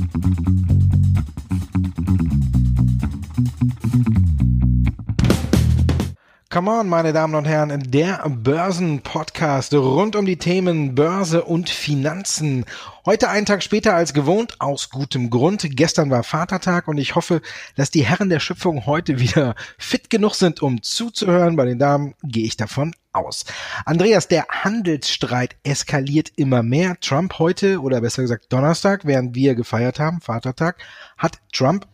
Música Come on, meine Damen und Herren, der Börsenpodcast rund um die Themen Börse und Finanzen. Heute einen Tag später als gewohnt, aus gutem Grund. Gestern war Vatertag und ich hoffe, dass die Herren der Schöpfung heute wieder fit genug sind, um zuzuhören. Bei den Damen gehe ich davon aus. Andreas, der Handelsstreit eskaliert immer mehr. Trump heute, oder besser gesagt Donnerstag, während wir gefeiert haben, Vatertag, hat Trump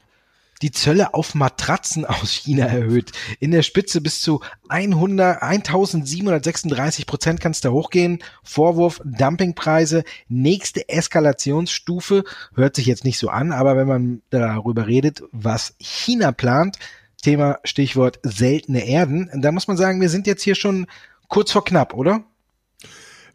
die Zölle auf Matratzen aus China erhöht. In der Spitze bis zu 100, 1736 Prozent kann es da hochgehen. Vorwurf Dumpingpreise, nächste Eskalationsstufe, hört sich jetzt nicht so an, aber wenn man darüber redet, was China plant, Thema Stichwort seltene Erden, da muss man sagen, wir sind jetzt hier schon kurz vor knapp, oder?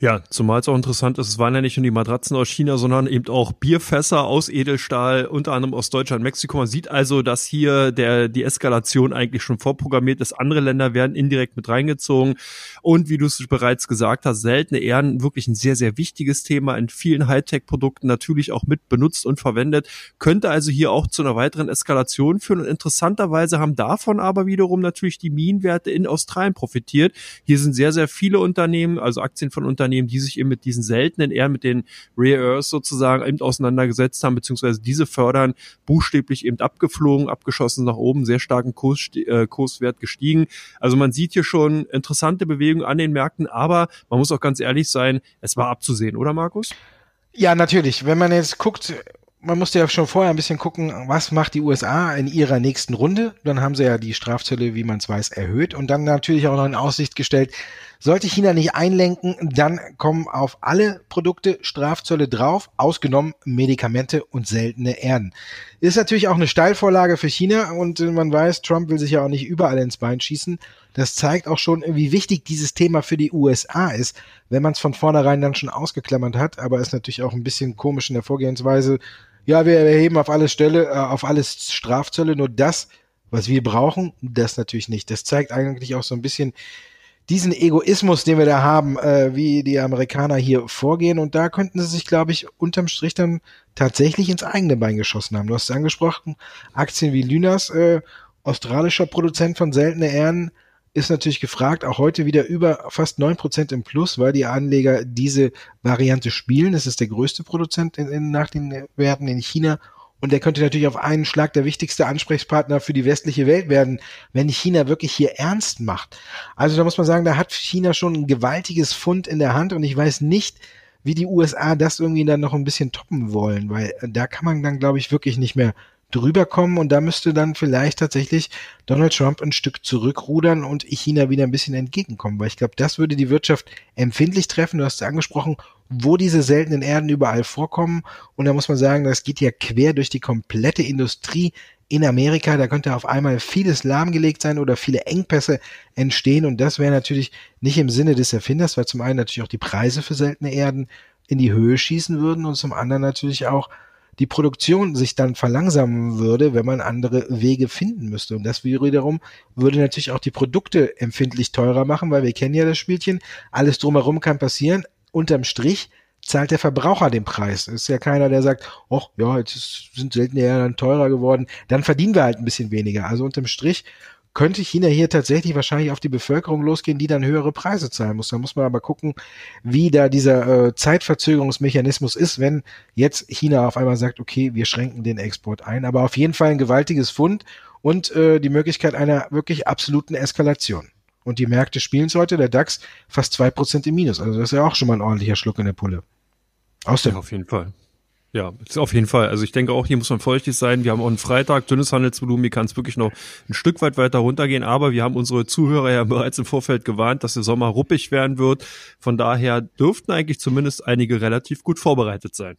Ja, zumal es auch interessant ist, es waren ja nicht nur die Matratzen aus China, sondern eben auch Bierfässer aus Edelstahl, unter anderem aus Deutschland, Mexiko. Man sieht also, dass hier der, die Eskalation eigentlich schon vorprogrammiert ist. Andere Länder werden indirekt mit reingezogen. Und wie du es bereits gesagt hast, seltene Ehren, wirklich ein sehr, sehr wichtiges Thema in vielen Hightech-Produkten natürlich auch mit benutzt und verwendet, könnte also hier auch zu einer weiteren Eskalation führen. Und interessanterweise haben davon aber wiederum natürlich die Minenwerte in Australien profitiert. Hier sind sehr, sehr viele Unternehmen, also Aktien von Unternehmen, Unternehmen, die sich eben mit diesen seltenen eher mit den Rare Earths sozusagen eben auseinandergesetzt haben, beziehungsweise diese fördern, buchstäblich eben abgeflogen, abgeschossen nach oben, sehr starken Kurs, äh, Kurswert gestiegen. Also man sieht hier schon interessante Bewegungen an den Märkten, aber man muss auch ganz ehrlich sein, es war abzusehen, oder Markus? Ja, natürlich. Wenn man jetzt guckt, man musste ja schon vorher ein bisschen gucken, was macht die USA in ihrer nächsten Runde. Dann haben sie ja die Strafzölle, wie man es weiß, erhöht und dann natürlich auch noch in Aussicht gestellt, sollte China nicht einlenken, dann kommen auf alle Produkte Strafzölle drauf, ausgenommen Medikamente und seltene Erden. Ist natürlich auch eine Steilvorlage für China und man weiß, Trump will sich ja auch nicht überall ins Bein schießen. Das zeigt auch schon, wie wichtig dieses Thema für die USA ist, wenn man es von vornherein dann schon ausgeklammert hat, aber ist natürlich auch ein bisschen komisch in der Vorgehensweise ja, wir erheben auf alles Stelle, äh, auf alles Strafzölle, nur das, was wir brauchen, das natürlich nicht. Das zeigt eigentlich auch so ein bisschen diesen Egoismus, den wir da haben, äh, wie die Amerikaner hier vorgehen. Und da könnten sie sich, glaube ich, unterm Strich dann tatsächlich ins eigene Bein geschossen haben. Du hast es angesprochen, Aktien wie Lynas, äh, australischer Produzent von seltene Ehren, ist natürlich gefragt, auch heute wieder über fast neun Prozent im Plus, weil die Anleger diese Variante spielen. Es ist der größte Produzent in, in, nach den Werten in China und der könnte natürlich auf einen Schlag der wichtigste Ansprechpartner für die westliche Welt werden, wenn China wirklich hier ernst macht. Also da muss man sagen, da hat China schon ein gewaltiges Fund in der Hand und ich weiß nicht, wie die USA das irgendwie dann noch ein bisschen toppen wollen, weil da kann man dann, glaube ich, wirklich nicht mehr drüber kommen und da müsste dann vielleicht tatsächlich Donald Trump ein Stück zurückrudern und China wieder ein bisschen entgegenkommen, weil ich glaube, das würde die Wirtschaft empfindlich treffen. Du hast es angesprochen, wo diese seltenen Erden überall vorkommen und da muss man sagen, das geht ja quer durch die komplette Industrie in Amerika. Da könnte auf einmal vieles lahmgelegt sein oder viele Engpässe entstehen und das wäre natürlich nicht im Sinne des Erfinders, weil zum einen natürlich auch die Preise für seltene Erden in die Höhe schießen würden und zum anderen natürlich auch die Produktion sich dann verlangsamen würde, wenn man andere Wege finden müsste. Und das wiederum würde natürlich auch die Produkte empfindlich teurer machen, weil wir kennen ja das Spielchen. Alles drumherum kann passieren. Unterm Strich zahlt der Verbraucher den Preis. Ist ja keiner, der sagt, ach ja, jetzt sind seltene dann teurer geworden. Dann verdienen wir halt ein bisschen weniger. Also unterm Strich könnte China hier tatsächlich wahrscheinlich auf die Bevölkerung losgehen, die dann höhere Preise zahlen muss. Da muss man aber gucken, wie da dieser äh, Zeitverzögerungsmechanismus ist, wenn jetzt China auf einmal sagt, okay, wir schränken den Export ein. Aber auf jeden Fall ein gewaltiges Fund und äh, die Möglichkeit einer wirklich absoluten Eskalation. Und die Märkte spielen es heute, der DAX fast zwei Prozent im Minus. Also das ist ja auch schon mal ein ordentlicher Schluck in der Pulle. Aus dem. Ja, auf jeden Fall. Ja, auf jeden Fall. Also ich denke auch, hier muss man vorsichtig sein. Wir haben auch einen Freitag, dünnes Handelsvolumen, hier kann es wirklich noch ein Stück weit weiter runtergehen, aber wir haben unsere Zuhörer ja bereits im Vorfeld gewarnt, dass der Sommer ruppig werden wird. Von daher dürften eigentlich zumindest einige relativ gut vorbereitet sein.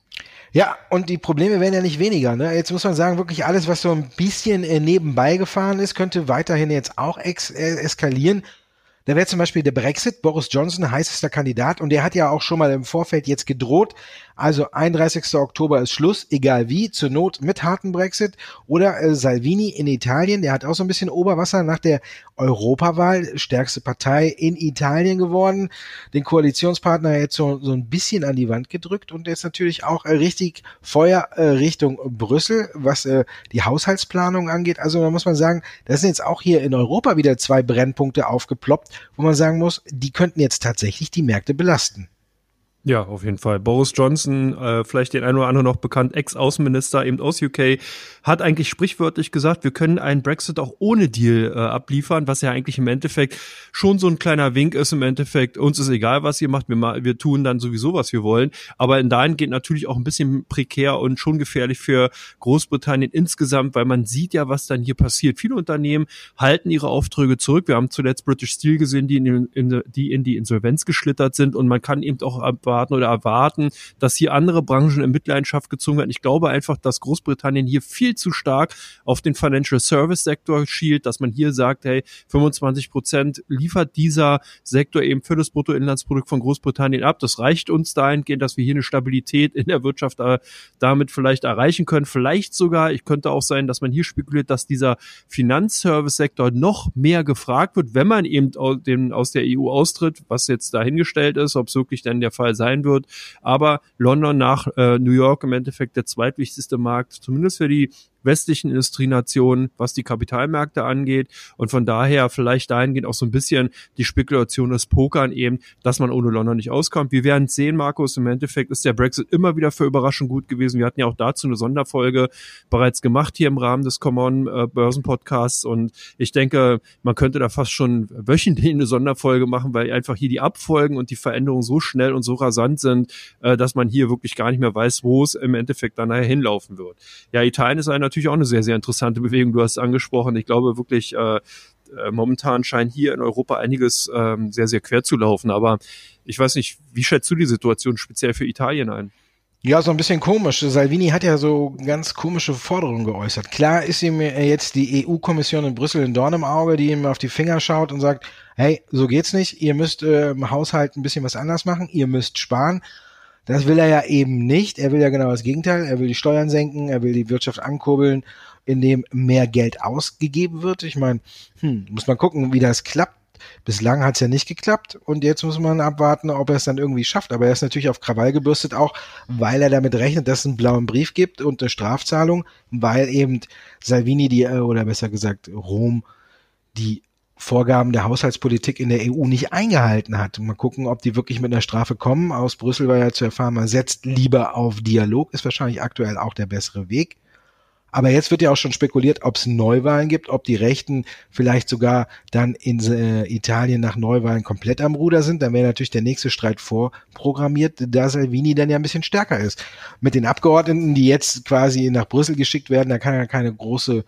Ja, und die Probleme werden ja nicht weniger. Ne? Jetzt muss man sagen, wirklich alles, was so ein bisschen äh, nebenbei gefahren ist, könnte weiterhin jetzt auch äh, eskalieren. Da wäre zum Beispiel der Brexit, Boris Johnson, heißester Kandidat, und der hat ja auch schon mal im Vorfeld jetzt gedroht. Also 31. Oktober ist Schluss, egal wie, zur Not mit harten Brexit. Oder äh, Salvini in Italien, der hat auch so ein bisschen Oberwasser nach der Europawahl, stärkste Partei in Italien geworden, den Koalitionspartner jetzt so, so ein bisschen an die Wand gedrückt und jetzt natürlich auch äh, richtig Feuer äh, Richtung Brüssel, was äh, die Haushaltsplanung angeht. Also da muss man sagen, das sind jetzt auch hier in Europa wieder zwei Brennpunkte aufgeploppt wo man sagen muss, die könnten jetzt tatsächlich die Märkte belasten. Ja, auf jeden Fall. Boris Johnson, äh, vielleicht den einen oder anderen noch bekannt, Ex-Außenminister eben aus UK, hat eigentlich sprichwörtlich gesagt, wir können einen Brexit auch ohne Deal äh, abliefern, was ja eigentlich im Endeffekt schon so ein kleiner Wink ist im Endeffekt. Uns ist egal, was ihr macht, wir, wir tun dann sowieso, was wir wollen. Aber in dahin geht natürlich auch ein bisschen prekär und schon gefährlich für Großbritannien insgesamt, weil man sieht ja, was dann hier passiert. Viele Unternehmen halten ihre Aufträge zurück. Wir haben zuletzt British Steel gesehen, die in, in, die, in die Insolvenz geschlittert sind und man kann eben auch abwarten oder erwarten, dass hier andere Branchen in Mitleidenschaft gezogen werden. Ich glaube einfach, dass Großbritannien hier viel zu stark auf den Financial Service Sektor schielt, dass man hier sagt, hey, 25 Prozent liefert dieser Sektor eben für das Bruttoinlandsprodukt von Großbritannien ab. Das reicht uns dahingehend, dass wir hier eine Stabilität in der Wirtschaft äh, damit vielleicht erreichen können. Vielleicht sogar, ich könnte auch sein, dass man hier spekuliert, dass dieser Finanzservice-Sektor noch mehr gefragt wird, wenn man eben aus der EU austritt, was jetzt dahingestellt ist, ob es wirklich dann der Fall sein sein wird. Aber London nach äh, New York im Endeffekt der zweitwichtigste Markt, zumindest für die westlichen Industrienationen, was die Kapitalmärkte angeht. Und von daher vielleicht dahingehend auch so ein bisschen die Spekulation des Pokern eben, dass man ohne London nicht auskommt. Wir werden sehen, Markus, im Endeffekt ist der Brexit immer wieder für Überraschung gut gewesen. Wir hatten ja auch dazu eine Sonderfolge bereits gemacht hier im Rahmen des Common äh, Börsen Podcasts. Und ich denke, man könnte da fast schon wöchentlich eine Sonderfolge machen, weil einfach hier die Abfolgen und die Veränderungen so schnell und so rasant sind, äh, dass man hier wirklich gar nicht mehr weiß, wo es im Endeffekt dann nachher hinlaufen wird. Ja, Italien ist einer natürlich auch eine sehr, sehr interessante Bewegung. Du hast es angesprochen. Ich glaube wirklich, äh, äh, momentan scheint hier in Europa einiges ähm, sehr, sehr quer zu laufen. Aber ich weiß nicht, wie schätzt du die Situation speziell für Italien ein? Ja, so ein bisschen komisch. Salvini hat ja so ganz komische Forderungen geäußert. Klar ist ihm jetzt die EU-Kommission in Brüssel ein Dorn im Auge, die ihm auf die Finger schaut und sagt, hey, so geht's nicht. Ihr müsst äh, im Haushalt ein bisschen was anders machen. Ihr müsst sparen. Das will er ja eben nicht. Er will ja genau das Gegenteil. Er will die Steuern senken, er will die Wirtschaft ankurbeln, indem mehr Geld ausgegeben wird. Ich meine, hm, muss man gucken, wie das klappt. Bislang hat es ja nicht geklappt und jetzt muss man abwarten, ob er es dann irgendwie schafft. Aber er ist natürlich auf Krawall gebürstet, auch weil er damit rechnet, dass es einen blauen Brief gibt und eine Strafzahlung, weil eben Salvini die, äh, oder besser gesagt Rom, die Vorgaben der Haushaltspolitik in der EU nicht eingehalten hat. Mal gucken, ob die wirklich mit einer Strafe kommen. Aus Brüssel war ja zu erfahren, man setzt lieber auf Dialog, ist wahrscheinlich aktuell auch der bessere Weg. Aber jetzt wird ja auch schon spekuliert, ob es Neuwahlen gibt, ob die Rechten vielleicht sogar dann in äh, Italien nach Neuwahlen komplett am Ruder sind. Dann wäre natürlich der nächste Streit vorprogrammiert, da Salvini dann ja ein bisschen stärker ist. Mit den Abgeordneten, die jetzt quasi nach Brüssel geschickt werden, da kann er keine große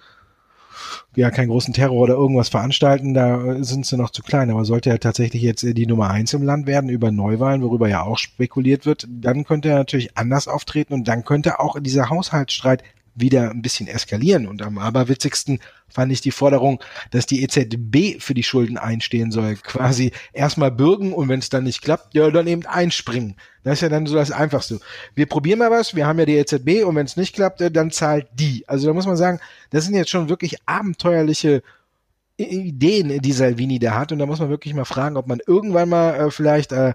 ja keinen großen Terror oder irgendwas veranstalten, da sind sie noch zu klein. Aber sollte er tatsächlich jetzt die Nummer eins im Land werden über Neuwahlen, worüber ja auch spekuliert wird, dann könnte er natürlich anders auftreten und dann könnte auch dieser Haushaltsstreit wieder ein bisschen eskalieren. Und am aberwitzigsten fand ich die Forderung, dass die EZB für die Schulden einstehen soll. Quasi erstmal bürgen und wenn es dann nicht klappt, ja, dann eben einspringen. Das ist ja dann so das Einfachste. Wir probieren mal was, wir haben ja die EZB und wenn es nicht klappt, dann zahlt die. Also da muss man sagen, das sind jetzt schon wirklich abenteuerliche Ideen, die Salvini da hat. Und da muss man wirklich mal fragen, ob man irgendwann mal äh, vielleicht äh,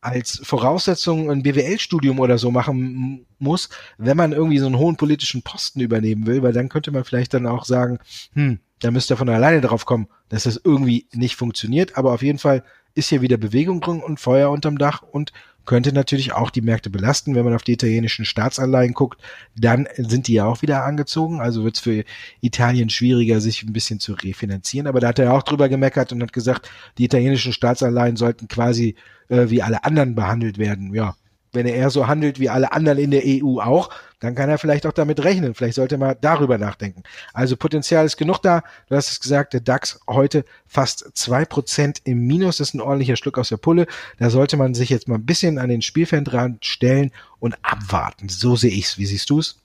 als Voraussetzung ein BWL-Studium oder so machen muss, wenn man irgendwie so einen hohen politischen Posten übernehmen will, weil dann könnte man vielleicht dann auch sagen, hm, da müsste er von alleine drauf kommen, dass das irgendwie nicht funktioniert. Aber auf jeden Fall ist hier wieder Bewegung drin und Feuer unterm Dach und könnte natürlich auch die Märkte belasten. Wenn man auf die italienischen Staatsanleihen guckt, dann sind die ja auch wieder angezogen. Also wird es für Italien schwieriger, sich ein bisschen zu refinanzieren. Aber da hat er auch drüber gemeckert und hat gesagt, die italienischen Staatsanleihen sollten quasi äh, wie alle anderen behandelt werden. Ja, wenn er so handelt wie alle anderen in der EU auch, dann kann er vielleicht auch damit rechnen. Vielleicht sollte man darüber nachdenken. Also Potenzial ist genug da. Du hast es gesagt, der DAX heute fast zwei Prozent im Minus. Das ist ein ordentlicher Schluck aus der Pulle. Da sollte man sich jetzt mal ein bisschen an den Spielfeldrand stellen und abwarten. So sehe ich's. Wie siehst du's?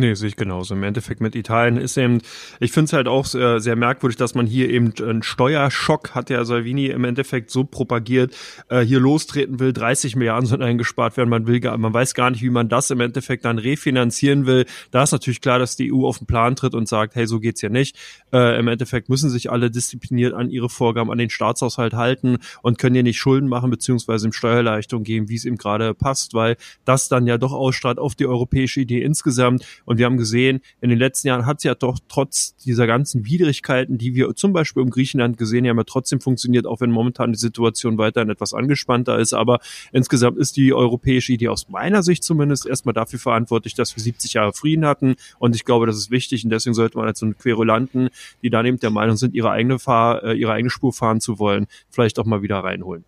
Nee, sehe ich genauso. Im Endeffekt mit Italien ist eben, ich finde es halt auch sehr, sehr, merkwürdig, dass man hier eben einen Steuerschock, hat der Salvini im Endeffekt so propagiert, äh, hier lostreten will, 30 Milliarden sollen eingespart werden, man will gar, man weiß gar nicht, wie man das im Endeffekt dann refinanzieren will. Da ist natürlich klar, dass die EU auf den Plan tritt und sagt, hey, so geht's ja nicht. Äh, Im Endeffekt müssen sich alle diszipliniert an ihre Vorgaben, an den Staatshaushalt halten und können hier nicht Schulden machen, beziehungsweise im Steuerleistung geben, wie es ihm gerade passt, weil das dann ja doch ausstrahlt auf die europäische Idee insgesamt und wir haben gesehen, in den letzten Jahren hat es ja doch trotz dieser ganzen Widrigkeiten, die wir zum Beispiel im Griechenland gesehen haben, ja trotzdem funktioniert, auch wenn momentan die Situation weiterhin etwas angespannter ist. Aber insgesamt ist die europäische Idee aus meiner Sicht zumindest erstmal dafür verantwortlich, dass wir 70 Jahre Frieden hatten. Und ich glaube, das ist wichtig. Und deswegen sollte man als so einen Querulanten, die dann eben der Meinung sind, ihre eigene Fahr, äh, ihre eigene Spur fahren zu wollen, vielleicht auch mal wieder reinholen.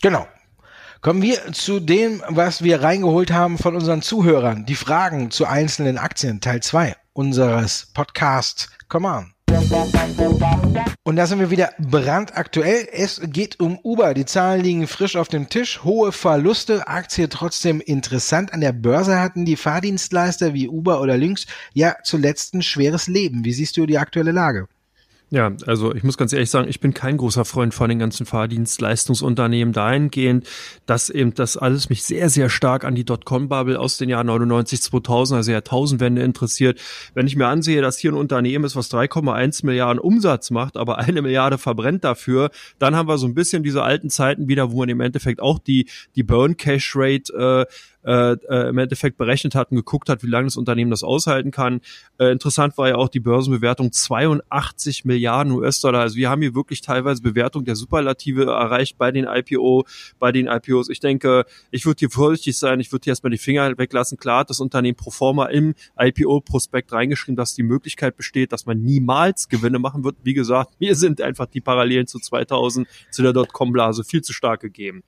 Genau. Kommen wir zu dem, was wir reingeholt haben von unseren Zuhörern. Die Fragen zu einzelnen Aktien, Teil 2 unseres Podcasts. Come on. Und da sind wir wieder brandaktuell. Es geht um Uber. Die Zahlen liegen frisch auf dem Tisch. Hohe Verluste. Aktie trotzdem interessant. An der Börse hatten die Fahrdienstleister wie Uber oder Lynx ja zuletzt ein schweres Leben. Wie siehst du die aktuelle Lage? Ja, also ich muss ganz ehrlich sagen, ich bin kein großer Freund von den ganzen Fahrdienstleistungsunternehmen dahingehend, dass eben das alles mich sehr, sehr stark an die Dotcom-Bubble aus den Jahren 99, 2000, also Jahrtausendwende interessiert. Wenn ich mir ansehe, dass hier ein Unternehmen ist, was 3,1 Milliarden Umsatz macht, aber eine Milliarde verbrennt dafür, dann haben wir so ein bisschen diese alten Zeiten wieder, wo man im Endeffekt auch die, die Burn-Cash-Rate äh, äh, äh, im Endeffekt berechnet hat und geguckt hat, wie lange das Unternehmen das aushalten kann. Äh, interessant war ja auch die Börsenbewertung 82 Milliarden US-Dollar. Also wir haben hier wirklich teilweise Bewertung der Superlative erreicht bei den IPO, bei den IPOs. Ich denke, ich würde hier vorsichtig sein, ich würde hier erstmal die Finger weglassen. Klar hat das Unternehmen pro forma im IPO-Prospekt reingeschrieben, dass die Möglichkeit besteht, dass man niemals Gewinne machen wird. Wie gesagt, mir sind einfach die Parallelen zu 2000, zu der Dotcom-Blase viel zu stark gegeben.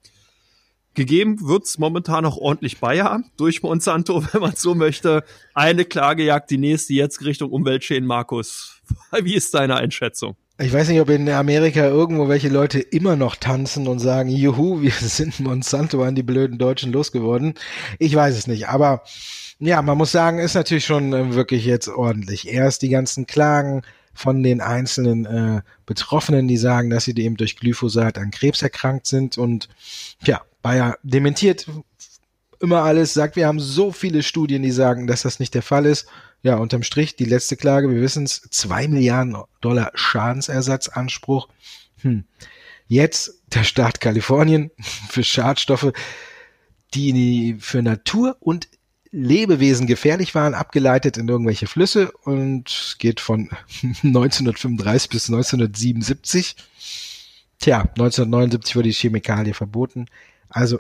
Gegeben wird's momentan auch ordentlich Bayer durch Monsanto, wenn man so möchte. Eine Klage jagt die nächste jetzt Richtung Umweltschäden. Markus, wie ist deine Einschätzung? Ich weiß nicht, ob in Amerika irgendwo welche Leute immer noch tanzen und sagen, juhu, wir sind Monsanto an die blöden Deutschen losgeworden. Ich weiß es nicht, aber ja, man muss sagen, ist natürlich schon äh, wirklich jetzt ordentlich. Erst die ganzen Klagen von den einzelnen äh, Betroffenen, die sagen, dass sie eben durch Glyphosat an Krebs erkrankt sind und ja, Bayer dementiert immer alles, sagt, wir haben so viele Studien, die sagen, dass das nicht der Fall ist. Ja, unterm Strich, die letzte Klage, wir wissen es, zwei Milliarden Dollar Schadensersatzanspruch. Hm. Jetzt der Staat Kalifornien für Schadstoffe, die für Natur und Lebewesen gefährlich waren, abgeleitet in irgendwelche Flüsse und geht von 1935 bis 1977. Tja, 1979 wurde die Chemikalie verboten. Also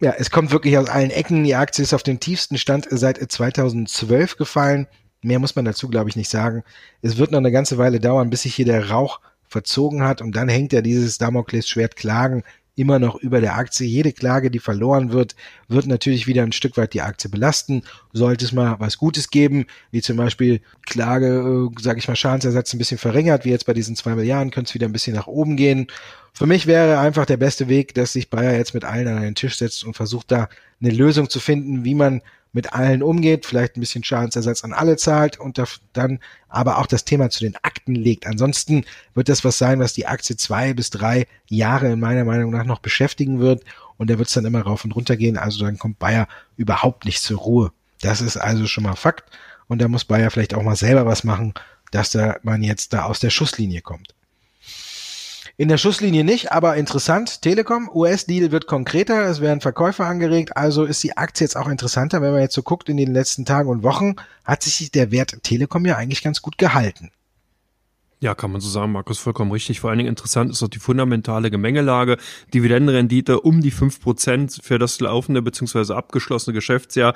ja, es kommt wirklich aus allen Ecken. Die Aktie ist auf den tiefsten Stand seit 2012 gefallen. Mehr muss man dazu, glaube ich, nicht sagen. Es wird noch eine ganze Weile dauern, bis sich hier der Rauch verzogen hat und dann hängt ja dieses Damoklesschwert Klagen immer noch über der Aktie. Jede Klage, die verloren wird, wird natürlich wieder ein Stück weit die Aktie belasten. Sollte es mal was Gutes geben, wie zum Beispiel Klage, äh, sage ich mal, Schadensersatz ein bisschen verringert, wie jetzt bei diesen zwei Milliarden, könnte es wieder ein bisschen nach oben gehen. Für mich wäre einfach der beste Weg, dass sich Bayer jetzt mit allen an einen Tisch setzt und versucht da eine Lösung zu finden, wie man mit allen umgeht, vielleicht ein bisschen Schadensersatz an alle zahlt und dann aber auch das Thema zu den Akten legt. Ansonsten wird das was sein, was die Aktie zwei bis drei Jahre in meiner Meinung nach noch beschäftigen wird und der wird es dann immer rauf und runter gehen. Also dann kommt Bayer überhaupt nicht zur Ruhe. Das ist also schon mal Fakt und da muss Bayer vielleicht auch mal selber was machen, dass da man jetzt da aus der Schusslinie kommt. In der Schusslinie nicht, aber interessant. Telekom, US-Deal wird konkreter, es werden Verkäufe angeregt, also ist die Aktie jetzt auch interessanter. Wenn man jetzt so guckt in den letzten Tagen und Wochen, hat sich der Wert Telekom ja eigentlich ganz gut gehalten. Ja, kann man so sagen, Markus, vollkommen richtig. Vor allen Dingen interessant ist auch die fundamentale Gemengelage. Dividendenrendite um die fünf Prozent für das laufende bzw. abgeschlossene Geschäftsjahr.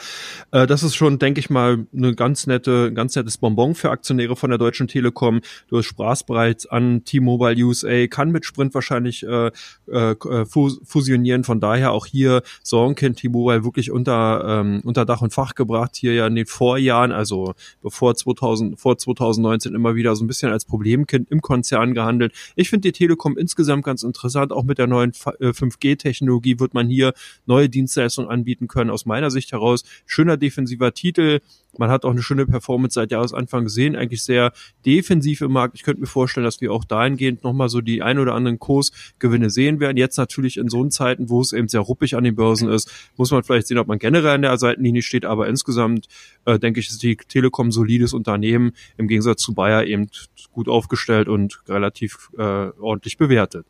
Äh, das ist schon, denke ich mal, eine ganz nette, ganz nettes Bonbon für Aktionäre von der Deutschen Telekom. Du sprachst bereits an T-Mobile USA, kann mit Sprint wahrscheinlich äh, äh, fusionieren. Von daher auch hier Sorgenkind T-Mobile wirklich unter, ähm, unter Dach und Fach gebracht. Hier ja in den Vorjahren, also bevor 2000, vor 2019 immer wieder so ein bisschen als Problem Problemkind im Konzern gehandelt. Ich finde die Telekom insgesamt ganz interessant. Auch mit der neuen 5G-Technologie äh, wird man hier neue Dienstleistungen anbieten können. Aus meiner Sicht heraus schöner defensiver Titel. Man hat auch eine schöne Performance seit Jahresanfang gesehen, eigentlich sehr defensiv im Markt. Ich könnte mir vorstellen, dass wir auch dahingehend nochmal so die ein oder anderen Kursgewinne sehen werden. Jetzt natürlich in so Zeiten, wo es eben sehr ruppig an den Börsen ist, muss man vielleicht sehen, ob man generell an der Seitenlinie steht. Aber insgesamt äh, denke ich, ist die Telekom solides Unternehmen im Gegensatz zu Bayer eben gut aufgestellt und relativ äh, ordentlich bewertet.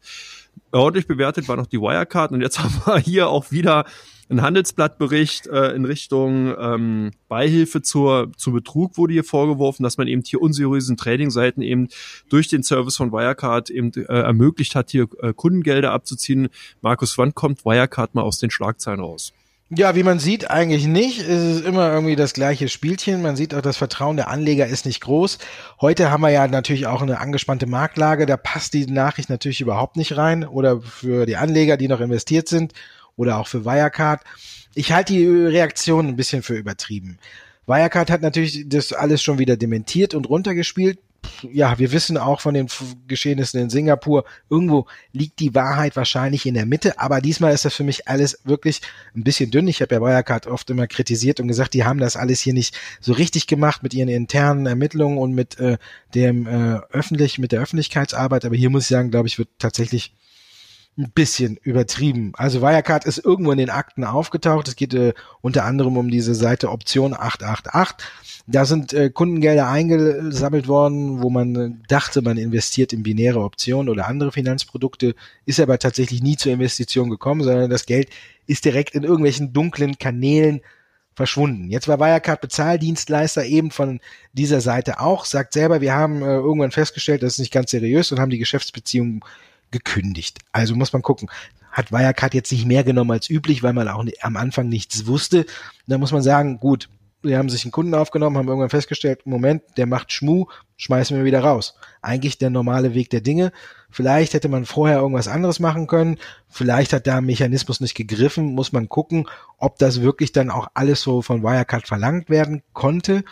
Ordentlich bewertet war noch die Wirecard und jetzt haben wir hier auch wieder ein Handelsblattbericht äh, in Richtung ähm, Beihilfe zur, zu Betrug wurde hier vorgeworfen, dass man eben hier unseriösen Trading-Seiten eben durch den Service von Wirecard eben äh, ermöglicht hat, hier äh, Kundengelder abzuziehen. Markus, wann kommt Wirecard mal aus den Schlagzeilen raus? Ja, wie man sieht, eigentlich nicht. Es ist immer irgendwie das gleiche Spielchen. Man sieht auch, das Vertrauen der Anleger ist nicht groß. Heute haben wir ja natürlich auch eine angespannte Marktlage. Da passt die Nachricht natürlich überhaupt nicht rein. Oder für die Anleger, die noch investiert sind oder auch für Wirecard. Ich halte die Reaktion ein bisschen für übertrieben. Wirecard hat natürlich das alles schon wieder dementiert und runtergespielt. Ja, wir wissen auch von den Geschehnissen in Singapur, irgendwo liegt die Wahrheit wahrscheinlich in der Mitte, aber diesmal ist das für mich alles wirklich ein bisschen dünn. Ich habe ja Wirecard oft immer kritisiert und gesagt, die haben das alles hier nicht so richtig gemacht mit ihren internen Ermittlungen und mit äh, dem äh, öffentlich, mit der Öffentlichkeitsarbeit, aber hier muss ich sagen, glaube ich, wird tatsächlich ein bisschen übertrieben. Also Wirecard ist irgendwo in den Akten aufgetaucht. Es geht äh, unter anderem um diese Seite Option 888. Da sind äh, Kundengelder eingesammelt worden, wo man äh, dachte, man investiert in binäre Optionen oder andere Finanzprodukte, ist aber tatsächlich nie zur Investition gekommen, sondern das Geld ist direkt in irgendwelchen dunklen Kanälen verschwunden. Jetzt war Wirecard Bezahldienstleister eben von dieser Seite auch, sagt selber, wir haben äh, irgendwann festgestellt, das ist nicht ganz seriös und haben die Geschäftsbeziehungen gekündigt. Also muss man gucken. Hat Wirecard jetzt nicht mehr genommen als üblich, weil man auch am Anfang nichts wusste. Da muss man sagen, gut, wir haben sich einen Kunden aufgenommen, haben irgendwann festgestellt, Moment, der macht Schmu, schmeißen wir wieder raus. Eigentlich der normale Weg der Dinge. Vielleicht hätte man vorher irgendwas anderes machen können. Vielleicht hat da ein Mechanismus nicht gegriffen. Muss man gucken, ob das wirklich dann auch alles so von Wirecard verlangt werden konnte.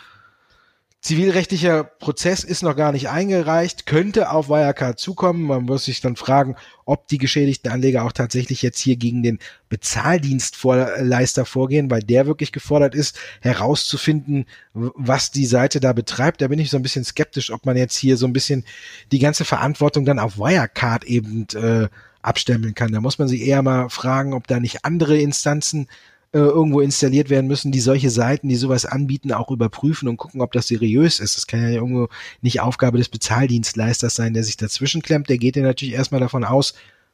Zivilrechtlicher Prozess ist noch gar nicht eingereicht, könnte auf Wirecard zukommen. Man muss sich dann fragen, ob die geschädigten Anleger auch tatsächlich jetzt hier gegen den Bezahldienstleister vorgehen, weil der wirklich gefordert ist, herauszufinden, was die Seite da betreibt. Da bin ich so ein bisschen skeptisch, ob man jetzt hier so ein bisschen die ganze Verantwortung dann auf Wirecard eben äh, abstempeln kann. Da muss man sich eher mal fragen, ob da nicht andere Instanzen äh, irgendwo installiert werden müssen, die solche Seiten, die sowas anbieten, auch überprüfen und gucken, ob das seriös ist. Das kann ja irgendwo nicht Aufgabe des Bezahldienstleisters sein, der sich dazwischen klemmt. Der geht ja natürlich erstmal davon aus,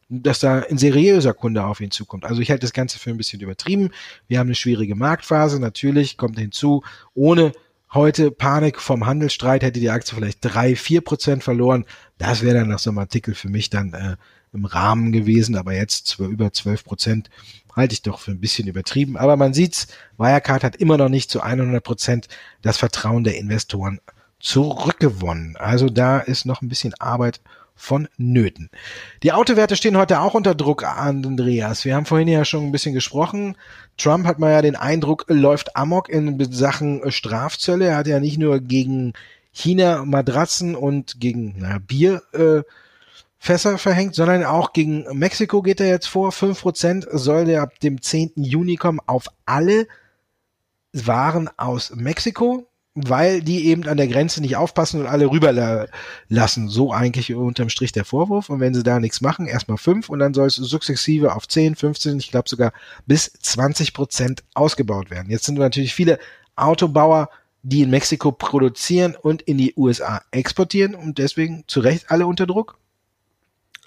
dass da ein seriöser Kunde auf ihn zukommt. Also ich halte das Ganze für ein bisschen übertrieben. Wir haben eine schwierige Marktphase. Natürlich kommt hinzu, ohne heute Panik vom Handelsstreit hätte die Aktie vielleicht drei, vier Prozent verloren. Das wäre dann nach so einem Artikel für mich dann äh, im Rahmen gewesen, aber jetzt über zwölf Prozent halte ich doch für ein bisschen übertrieben. Aber man sieht's, Wirecard hat immer noch nicht zu 100 Prozent das Vertrauen der Investoren zurückgewonnen. Also da ist noch ein bisschen Arbeit von Nöten. Die Autowerte stehen heute auch unter Druck, Andreas. Wir haben vorhin ja schon ein bisschen gesprochen. Trump hat mal ja den Eindruck, läuft amok in Sachen Strafzölle. Er hat ja nicht nur gegen China Matratzen und gegen na, Bier äh, Fässer verhängt, sondern auch gegen Mexiko geht er jetzt vor. Fünf Prozent soll der ab dem 10. Juni kommen auf alle Waren aus Mexiko, weil die eben an der Grenze nicht aufpassen und alle rüberlassen. So eigentlich unterm Strich der Vorwurf. Und wenn sie da nichts machen, erstmal fünf und dann soll es sukzessive auf 10, 15, ich glaube sogar bis 20 Prozent ausgebaut werden. Jetzt sind natürlich viele Autobauer, die in Mexiko produzieren und in die USA exportieren und deswegen zu Recht alle unter Druck.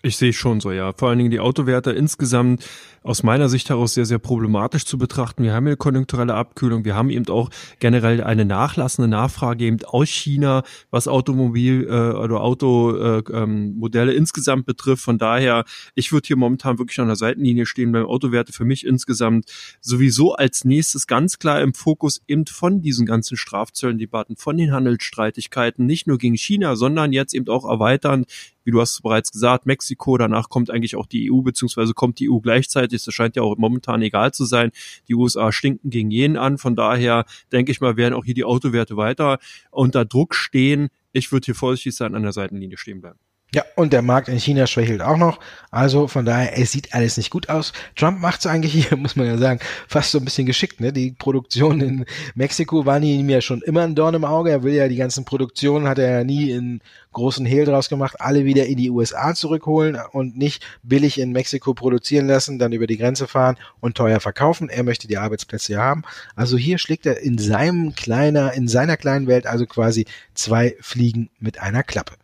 Ich sehe schon so, ja. Vor allen Dingen die Autowerte insgesamt aus meiner Sicht heraus sehr, sehr problematisch zu betrachten. Wir haben eine konjunkturelle Abkühlung. Wir haben eben auch generell eine nachlassende Nachfrage eben aus China, was Automobil äh, oder Automodelle äh, ähm, insgesamt betrifft. Von daher, ich würde hier momentan wirklich an der Seitenlinie stehen beim Autowerte für mich insgesamt sowieso als nächstes ganz klar im Fokus eben von diesen ganzen Strafzöllendebatten, von den Handelsstreitigkeiten, nicht nur gegen China, sondern jetzt eben auch erweitern wie du hast bereits gesagt, Mexiko, danach kommt eigentlich auch die EU, beziehungsweise kommt die EU gleichzeitig. Das scheint ja auch momentan egal zu sein. Die USA stinken gegen jeden an. Von daher denke ich mal, werden auch hier die Autowerte weiter unter Druck stehen. Ich würde hier vorsichtig sein, an der Seitenlinie stehen bleiben. Ja, und der Markt in China schwächelt auch noch. Also von daher, es sieht alles nicht gut aus. Trump macht es eigentlich hier, muss man ja sagen, fast so ein bisschen geschickt. Ne? Die Produktion in Mexiko waren ihm ja schon immer ein Dorn im Auge. Er will ja die ganzen Produktionen, hat er ja nie in großen Hehl draus gemacht, alle wieder in die USA zurückholen und nicht billig in Mexiko produzieren lassen, dann über die Grenze fahren und teuer verkaufen. Er möchte die Arbeitsplätze ja haben. Also hier schlägt er in seinem kleiner, in seiner kleinen Welt also quasi zwei Fliegen mit einer Klappe.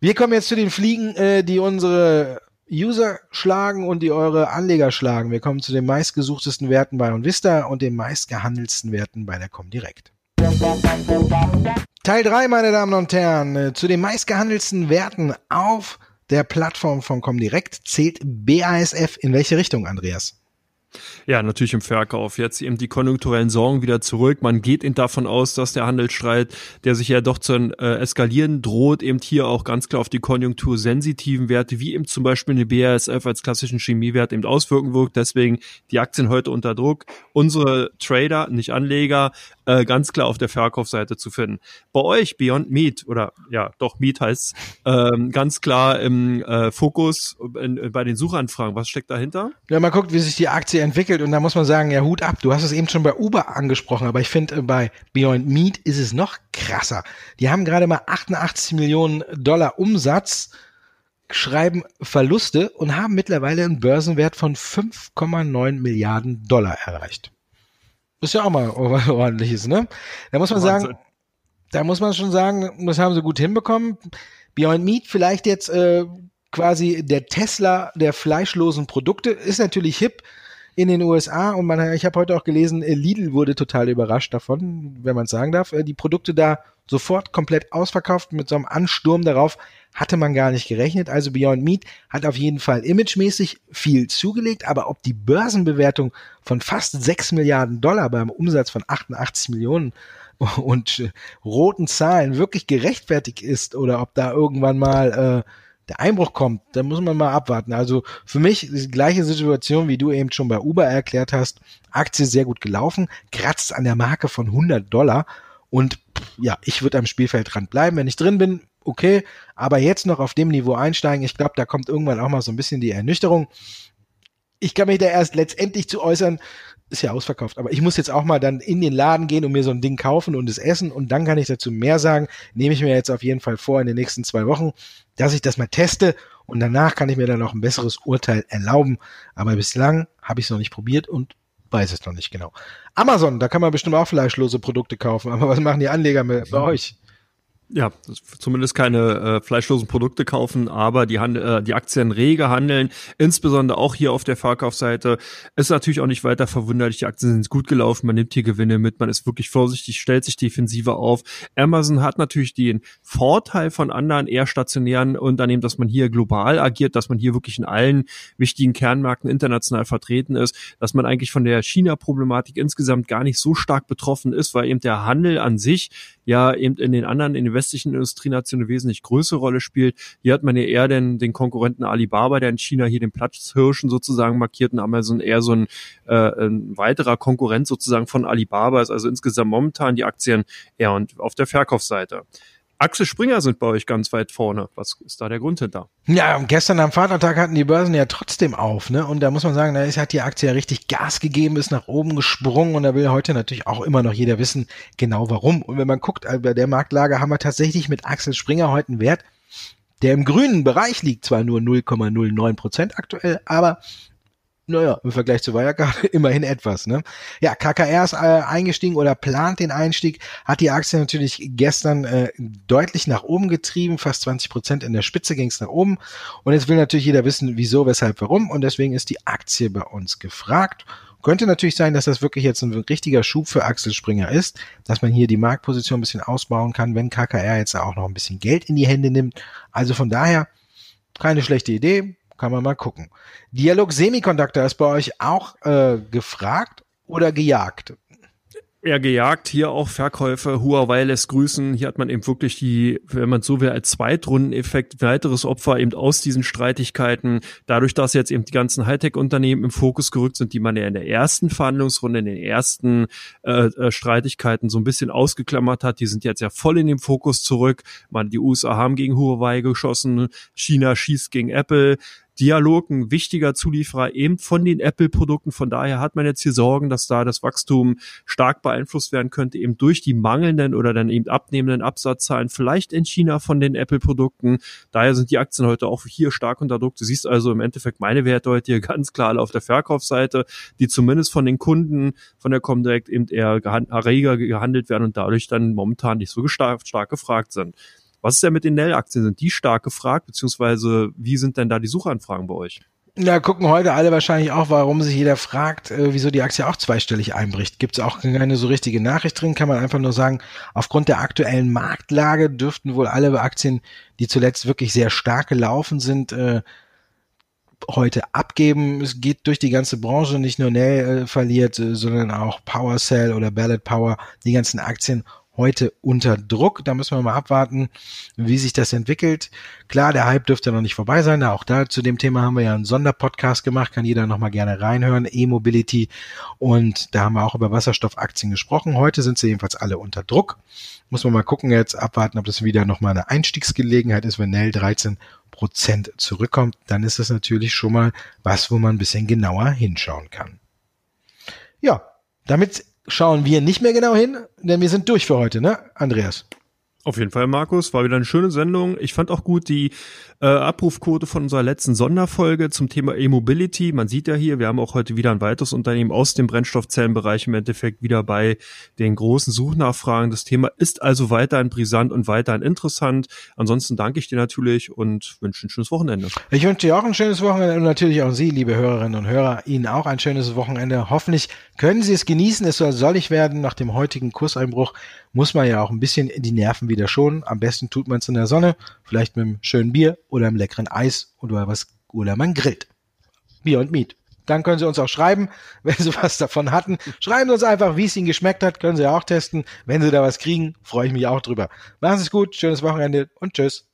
Wir kommen jetzt zu den Fliegen, äh, die unsere User schlagen und die eure Anleger schlagen. Wir kommen zu den meistgesuchtesten Werten bei OnVista und den meistgehandelsten Werten bei der Comdirect. Teil 3, meine Damen und Herren, äh, zu den meistgehandelsten Werten auf der Plattform von Comdirect zählt BASF. In welche Richtung, Andreas? Ja, natürlich im Verkauf. Jetzt eben die konjunkturellen Sorgen wieder zurück. Man geht eben davon aus, dass der Handelsstreit, der sich ja doch zu äh, eskalieren droht, eben hier auch ganz klar auf die konjunktursensitiven Werte, wie eben zum Beispiel eine BASF als klassischen Chemiewert eben auswirken wird. Deswegen die Aktien heute unter Druck. Unsere Trader, nicht Anleger, äh, ganz klar auf der Verkaufsseite zu finden. Bei euch Beyond Meat oder ja, doch Meat heißt ähm, ganz klar im äh, Fokus in, in, bei den Suchanfragen. Was steckt dahinter? Ja, man guckt, wie sich die Aktie entwickelt und da muss man sagen, ja, Hut ab. Du hast es eben schon bei Uber angesprochen, aber ich finde, äh, bei Beyond Meat ist es noch krasser. Die haben gerade mal 88 Millionen Dollar Umsatz schreiben Verluste und haben mittlerweile einen Börsenwert von 5,9 Milliarden Dollar erreicht. Ist ja auch mal ordentliches, ne? Da muss man Wahnsinn. sagen, da muss man schon sagen, das haben sie gut hinbekommen. Beyond Meat vielleicht jetzt äh, quasi der Tesla der fleischlosen Produkte ist natürlich hip in den USA und man, ich habe heute auch gelesen, äh, Lidl wurde total überrascht davon, wenn man sagen darf. Äh, die Produkte da sofort komplett ausverkauft mit so einem Ansturm darauf hatte man gar nicht gerechnet. Also Beyond Meat hat auf jeden Fall imagemäßig viel zugelegt, aber ob die Börsenbewertung von fast 6 Milliarden Dollar beim Umsatz von 88 Millionen und äh, roten Zahlen wirklich gerechtfertigt ist oder ob da irgendwann mal äh, der Einbruch kommt, da muss man mal abwarten. Also für mich die gleiche Situation, wie du eben schon bei Uber erklärt hast. Aktie sehr gut gelaufen, kratzt an der Marke von 100 Dollar und ja, ich würde am Spielfeld dran bleiben. Wenn ich drin bin, okay, aber jetzt noch auf dem Niveau einsteigen, ich glaube, da kommt irgendwann auch mal so ein bisschen die Ernüchterung. Ich kann mich da erst letztendlich zu äußern, ist ja ausverkauft, aber ich muss jetzt auch mal dann in den Laden gehen und mir so ein Ding kaufen und es essen und dann kann ich dazu mehr sagen. Nehme ich mir jetzt auf jeden Fall vor in den nächsten zwei Wochen, dass ich das mal teste und danach kann ich mir dann auch ein besseres Urteil erlauben. Aber bislang habe ich es noch nicht probiert und weiß es noch nicht genau. Amazon, da kann man bestimmt auch fleischlose Produkte kaufen, aber was machen die Anleger bei euch? Ja, zumindest keine äh, fleischlosen Produkte kaufen, aber die, Hand, äh, die Aktien rege handeln, insbesondere auch hier auf der Verkaufsseite. Ist natürlich auch nicht weiter verwunderlich, die Aktien sind gut gelaufen, man nimmt hier Gewinne mit, man ist wirklich vorsichtig, stellt sich defensiver auf. Amazon hat natürlich den Vorteil von anderen eher stationären Unternehmen, dass man hier global agiert, dass man hier wirklich in allen wichtigen Kernmärkten international vertreten ist, dass man eigentlich von der China-Problematik insgesamt gar nicht so stark betroffen ist, weil eben der Handel an sich ja eben in den anderen, in den westlichen Industrienationen eine wesentlich größere Rolle spielt. Hier hat man ja eher den, den Konkurrenten Alibaba, der in China hier den Platzhirschen sozusagen markiert und Amazon eher so ein, äh, ein weiterer Konkurrent sozusagen von Alibaba ist. Also insgesamt momentan die Aktien eher und auf der Verkaufsseite. Axel Springer sind bei euch ganz weit vorne. Was ist da der Grund hinter? Ja, gestern am Vatertag hatten die Börsen ja trotzdem auf, ne? Und da muss man sagen, da hat die Aktie ja richtig Gas gegeben, ist nach oben gesprungen und da will heute natürlich auch immer noch jeder wissen, genau warum. Und wenn man guckt, äh, bei der Marktlage haben wir tatsächlich mit Axel Springer heute einen Wert, der im grünen Bereich liegt, zwar nur 0,09 Prozent aktuell, aber naja, im Vergleich zu Wirecard immerhin etwas. Ne? Ja, KKR ist äh, eingestiegen oder plant den Einstieg, hat die Aktie natürlich gestern äh, deutlich nach oben getrieben, fast 20 Prozent in der Spitze ging es nach oben. Und jetzt will natürlich jeder wissen, wieso, weshalb, warum. Und deswegen ist die Aktie bei uns gefragt. Könnte natürlich sein, dass das wirklich jetzt ein richtiger Schub für Axel Springer ist, dass man hier die Marktposition ein bisschen ausbauen kann, wenn KKR jetzt auch noch ein bisschen Geld in die Hände nimmt. Also von daher keine schlechte Idee kann man mal gucken. Dialog Semiconductor ist bei euch auch äh, gefragt oder gejagt? eher gejagt. Hier auch Verkäufe. Huawei lässt grüßen. Hier hat man eben wirklich die, wenn man so will, als Zweitrundeneffekt weiteres Opfer eben aus diesen Streitigkeiten. Dadurch, dass jetzt eben die ganzen Hightech-Unternehmen im Fokus gerückt sind, die man ja in der ersten Verhandlungsrunde, in den ersten äh, äh, Streitigkeiten so ein bisschen ausgeklammert hat, die sind jetzt ja voll in den Fokus zurück. Man, die USA haben gegen Huawei geschossen. China schießt gegen Apple. Dialog ein wichtiger Zulieferer eben von den Apple-Produkten. Von daher hat man jetzt hier Sorgen, dass da das Wachstum stark beeinflusst werden könnte, eben durch die mangelnden oder dann eben abnehmenden Absatzzahlen, vielleicht in China von den Apple-Produkten. Daher sind die Aktien heute auch hier stark unter Druck. Du siehst also im Endeffekt meine Werte heute hier ganz klar auf der Verkaufsseite, die zumindest von den Kunden von der Comdirect eben eher reger gehandelt werden und dadurch dann momentan nicht so stark, stark gefragt sind. Was ist denn mit den Nell-Aktien? Sind die stark gefragt, beziehungsweise wie sind denn da die Suchanfragen bei euch? Na, gucken heute alle wahrscheinlich auch, warum sich jeder fragt, äh, wieso die Aktie auch zweistellig einbricht. Gibt es auch keine so richtige Nachricht drin, kann man einfach nur sagen, aufgrund der aktuellen Marktlage dürften wohl alle Aktien, die zuletzt wirklich sehr stark gelaufen sind, äh, heute abgeben. Es geht durch die ganze Branche, nicht nur Nell äh, verliert, äh, sondern auch PowerCell oder Ballot Power, die ganzen Aktien heute unter Druck. Da müssen wir mal abwarten, wie sich das entwickelt. Klar, der Hype dürfte noch nicht vorbei sein. Auch da zu dem Thema haben wir ja einen Sonderpodcast gemacht. Kann jeder noch mal gerne reinhören. E-Mobility. Und da haben wir auch über Wasserstoffaktien gesprochen. Heute sind sie jedenfalls alle unter Druck. Muss man mal gucken jetzt, abwarten, ob das wieder noch mal eine Einstiegsgelegenheit ist, wenn Nell 13 Prozent zurückkommt. Dann ist das natürlich schon mal was, wo man ein bisschen genauer hinschauen kann. Ja, damit schauen wir nicht mehr genau hin, denn wir sind durch für heute, ne, Andreas? Auf jeden Fall, Markus. War wieder eine schöne Sendung. Ich fand auch gut die äh, Abrufquote von unserer letzten Sonderfolge zum Thema E-Mobility. Man sieht ja hier, wir haben auch heute wieder ein weiteres Unternehmen aus dem Brennstoffzellenbereich im Endeffekt wieder bei den großen Suchnachfragen. Das Thema ist also weiterhin brisant und weiterhin interessant. Ansonsten danke ich dir natürlich und wünsche ein schönes Wochenende. Ich wünsche dir auch ein schönes Wochenende und natürlich auch Sie, liebe Hörerinnen und Hörer, Ihnen auch ein schönes Wochenende. Hoffentlich können Sie es genießen. Es soll sollig werden nach dem heutigen Kurseinbruch muss man ja auch ein bisschen die Nerven wieder schonen. Am besten tut man es in der Sonne, vielleicht mit einem schönen Bier oder einem leckeren Eis oder was, oder man grillt. Bier und Meat. Dann können Sie uns auch schreiben, wenn Sie was davon hatten. Schreiben Sie uns einfach, wie es Ihnen geschmeckt hat, können Sie auch testen. Wenn Sie da was kriegen, freue ich mich auch drüber. Machen Sie es gut, schönes Wochenende und tschüss.